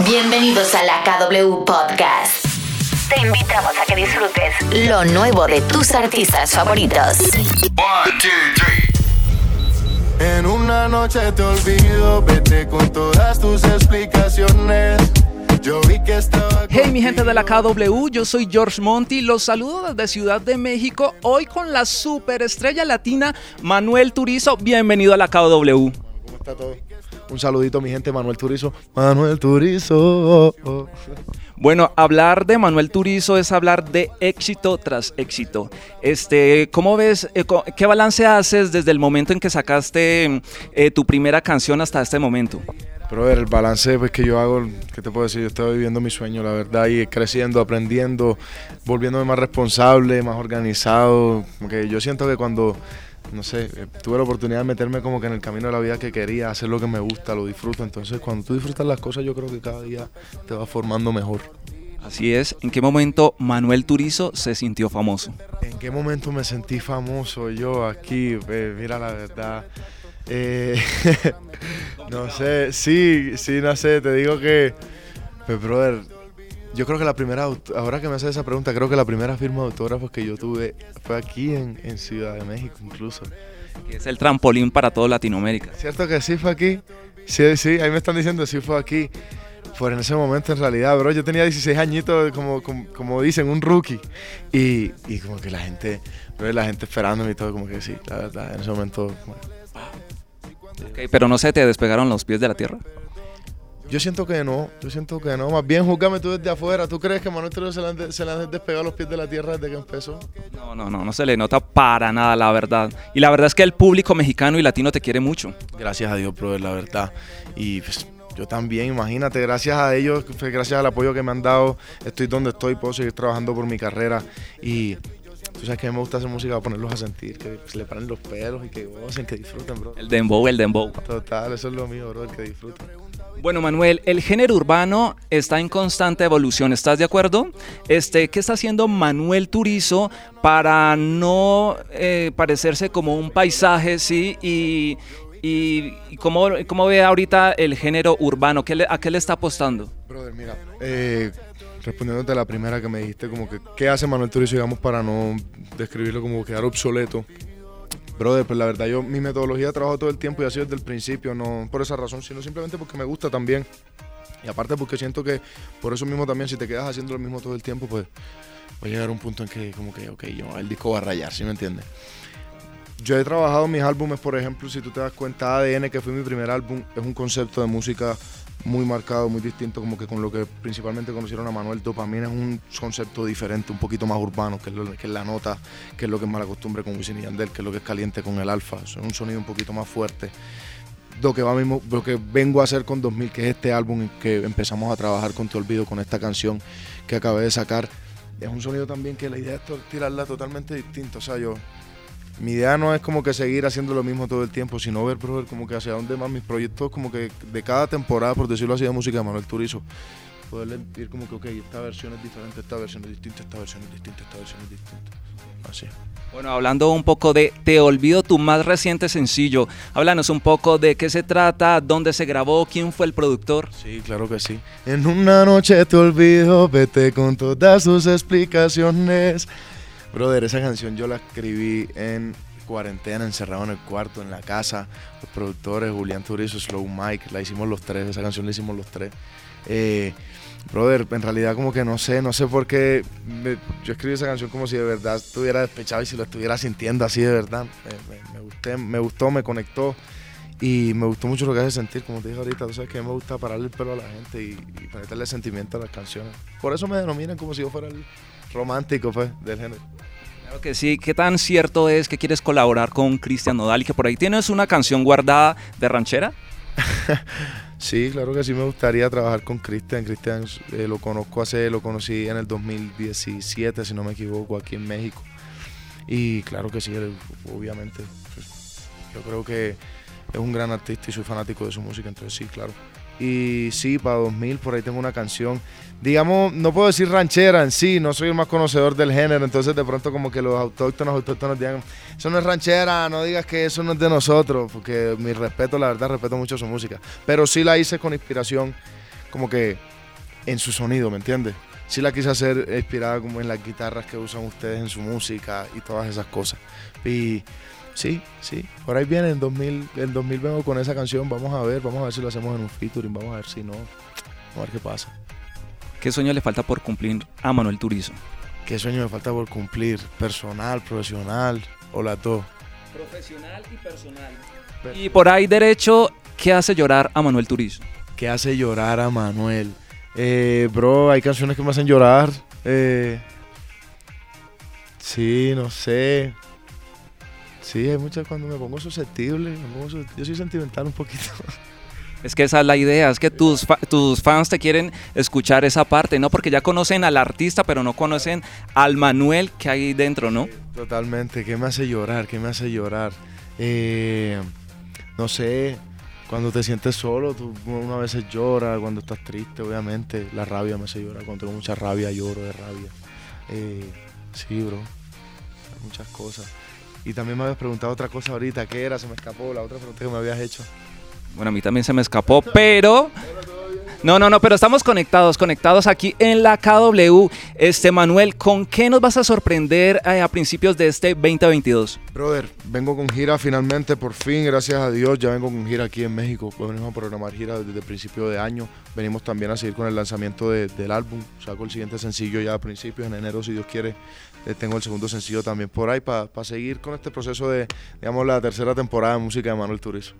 Bienvenidos a la KW Podcast. Te invitamos a que disfrutes lo nuevo de tus artistas favoritos. En una noche te olvido, vete con todas tus explicaciones. Yo vi que estaba. Hey mi gente de la KW, yo soy George Monty, los saludo desde Ciudad de México, hoy con la superestrella latina Manuel Turizo, bienvenido a la KW. ¿Cómo está todo? Un saludito mi gente, Manuel Turizo. Manuel Turizo. Bueno, hablar de Manuel Turizo es hablar de éxito tras éxito. Este, ¿cómo ves, eh, qué balance haces desde el momento en que sacaste eh, tu primera canción hasta este momento? Pero ver, el balance pues, que yo hago, ¿qué te puedo decir? Yo estoy viviendo mi sueño, la verdad, y creciendo, aprendiendo, volviéndome más responsable, más organizado. Como que yo siento que cuando, no sé, eh, tuve la oportunidad de meterme como que en el camino de la vida que quería, hacer lo que me gusta, lo disfruto. Entonces, cuando tú disfrutas las cosas, yo creo que cada día te vas formando mejor. Así es, ¿en qué momento Manuel Turizo se sintió famoso? ¿En qué momento me sentí famoso yo aquí? Eh, mira, la verdad. eh, no sé, sí, sí, no sé, te digo que. Pues, brother, yo creo que la primera. Ahora que me haces esa pregunta, creo que la primera firma de autógrafos que yo tuve fue aquí en, en Ciudad de México, incluso. Que es el trampolín para toda Latinoamérica. ¿Cierto que sí fue aquí? Sí, sí, ahí me están diciendo sí fue aquí. Por en ese momento, en realidad, bro, yo tenía 16 añitos, como, como, como dicen, un rookie. Y, y como que la gente, bro, la gente esperándome y todo, como que sí, la verdad, en ese momento. como- Ok, pero no se te despegaron los pies de la tierra. Yo siento que no, yo siento que no. Más bien, júgame tú desde afuera. ¿Tú crees que Manuel Turizo se le han, de- se le han despegado los pies de la tierra desde que empezó? No, no, no, no se le nota para nada, la verdad. Y la verdad es que el público mexicano y latino te quiere mucho. Gracias a Dios, brother, la verdad. Y pues, yo también, imagínate, gracias a ellos, pues, gracias al apoyo que me han dado, estoy donde estoy, puedo seguir trabajando por mi carrera. Y tú sabes que a mí me gusta hacer música para ponerlos a sentir, que se le paren los pelos y que gocen, que disfruten, bro. El dembow, el dembow. Total, eso es lo mío, bro, que disfruten. Bueno, Manuel, el género urbano está en constante evolución, ¿estás de acuerdo? Este, ¿Qué está haciendo Manuel Turizo para no eh, parecerse como un paisaje, sí? Y, cómo, cómo ve ahorita el género urbano? ¿Qué ¿A qué le está apostando? Brother, mira, eh, respondiéndote a la primera que me dijiste, como que, ¿qué hace Manuel Turizo, digamos, para no describirlo como quedar obsoleto? Brother, pues la verdad, yo mi metodología de trabajo todo el tiempo y ha sido desde el principio, no por esa razón, sino simplemente porque me gusta también. Y aparte porque siento que por eso mismo también, si te quedas haciendo lo mismo todo el tiempo, pues va a llegar un punto en que como que, ok, yo, el disco va a rayar, ¿sí me entiendes? Yo he trabajado mis álbumes, por ejemplo, si tú te das cuenta, ADN, que fue mi primer álbum, es un concepto de música muy marcado, muy distinto, como que con lo que principalmente conocieron a Manuel Dopamina, es un concepto diferente, un poquito más urbano, que es, lo- que es la nota, que es lo que es mala costumbre con Wisin y Yandel, que es lo que es caliente con el alfa, es un sonido un poquito más fuerte. Lo que, va mismo, lo que vengo a hacer con 2000, que es este álbum en que empezamos a trabajar con Te Olvido, con esta canción que acabé de sacar, es un sonido también que la idea es tirarla totalmente distinta, o sea, yo, mi idea no es como que seguir haciendo lo mismo todo el tiempo, sino ver, brother, como que hacia dónde más mis proyectos, como que de cada temporada, por decirlo así, de música de Manuel Turizo, poderle ir como que, ok, esta versión es diferente, esta versión es distinta, esta versión es distinta, esta versión es distinta. Así. Bueno, hablando un poco de Te Olvido, tu más reciente sencillo. Háblanos un poco de qué se trata, dónde se grabó, quién fue el productor. Sí, claro que sí. En una noche te olvido, vete con todas sus explicaciones. Brother, esa canción yo la escribí en cuarentena, encerrado en el cuarto, en la casa. Los productores, Julián Turizo, Slow Mike, la hicimos los tres, esa canción la hicimos los tres. Eh, brother, en realidad como que no sé, no sé por qué yo escribí esa canción como si de verdad estuviera despechado y si lo estuviera sintiendo así de verdad. Me, me- me gusté, me gustó, me conectó. Y me gustó mucho lo que hace sentir, como te dije ahorita, tú sabes que me gusta pararle el pelo a la gente y, y sentimiento a las canciones. Por eso me denominan como si yo fuera el romántico pues, del género. Claro que sí, ¿qué tan cierto es que quieres colaborar con Cristian Nodal y que por ahí tienes una canción guardada de ranchera? Sí, claro que sí me gustaría trabajar con Cristian. Cristian eh, lo conozco hace, lo conocí en el 2017, si no me equivoco, aquí en México. Y claro que sí, obviamente. pues, yo creo que es un gran artista y soy fanático de su música, entonces sí, claro. Y sí, para 2000 por ahí tengo una canción. Digamos, no puedo decir ranchera en sí, no soy el más conocedor del género, entonces de pronto como que los autóctonos, autóctonos digan, eso no es ranchera, no digas que eso no es de nosotros, porque mi respeto, la verdad, respeto mucho su música. Pero sí la hice con inspiración como que en su sonido, ¿me entiendes? Sí la quise hacer inspirada como en las guitarras que usan ustedes en su música y todas esas cosas. Y sí, sí, por ahí viene en 2000, en 2000 vengo con esa canción, vamos a ver, vamos a ver si lo hacemos en un featuring, vamos a ver si no, vamos a ver qué pasa. ¿Qué sueño le falta por cumplir a Manuel Turizo? ¿Qué sueño me falta por cumplir? Personal, profesional o la dos. Profesional y personal. Y por ahí derecho, ¿qué hace llorar a Manuel Turizo? ¿Qué hace llorar a Manuel? Eh, bro, hay canciones que me hacen llorar. Eh, sí, no sé. Sí, hay muchas cuando me pongo susceptible. me pongo sus- yo soy sentimental un poquito. Es que esa es la idea, es que tus, fa- tus fans te quieren escuchar esa parte, ¿no? Porque ya conocen al artista, pero no conocen al Manuel que hay dentro, ¿no? Totalmente. ¿Qué me hace llorar? ¿Qué me hace llorar? Eh, no sé. Cuando te sientes solo, tú una vez llora. Cuando estás triste, obviamente. La rabia me hace llorar. Cuando tengo mucha rabia, lloro de rabia. Eh, sí, bro. Hay muchas cosas. Y también me habías preguntado otra cosa ahorita. ¿Qué era? Se me escapó la otra pregunta que me habías hecho. Bueno, a mí también se me escapó, pero... No, no, no, pero estamos conectados, conectados aquí en la KW. Este, Manuel, ¿con qué nos vas a sorprender eh, a principios de este 2022? Brother, vengo con gira finalmente, por fin, gracias a Dios, ya vengo con gira aquí en México. Pues venimos a programar gira desde el principio de año. Venimos también a seguir con el lanzamiento de- del álbum. Saco el siguiente sencillo ya a principios, en enero, si Dios quiere. Eh, tengo el segundo sencillo también por ahí para seguir con este proceso de, digamos, la tercera temporada de música de Manuel Turizo.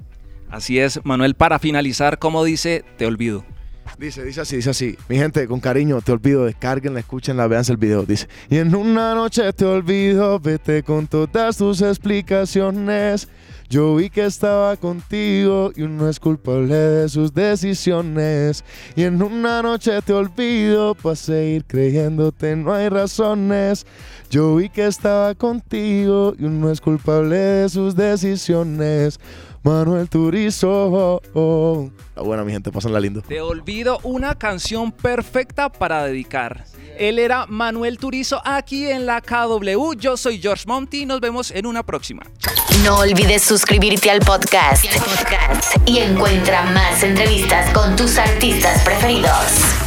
Así es, Manuel, para finalizar, como dice, te olvido. Dice, dice así, dice así. Mi gente, con cariño, te olvido, descarguenla, escúchenla, vean el video. Dice, y en una noche te olvido, vete con todas tus explicaciones. Yo vi que estaba contigo y uno es culpable de sus decisiones. Y en una noche te olvido, para seguir creyéndote no hay razones. Yo vi que estaba contigo y uno es culpable de sus decisiones. Manuel Turizo. La buena, mi gente, pásenla lindo. Te olvido una canción perfecta para dedicar. Él era Manuel Turizo aquí en la KW. Yo soy George Monty. Nos vemos en una próxima. No olvides suscribirte al podcast y encuentra más entrevistas con tus artistas preferidos.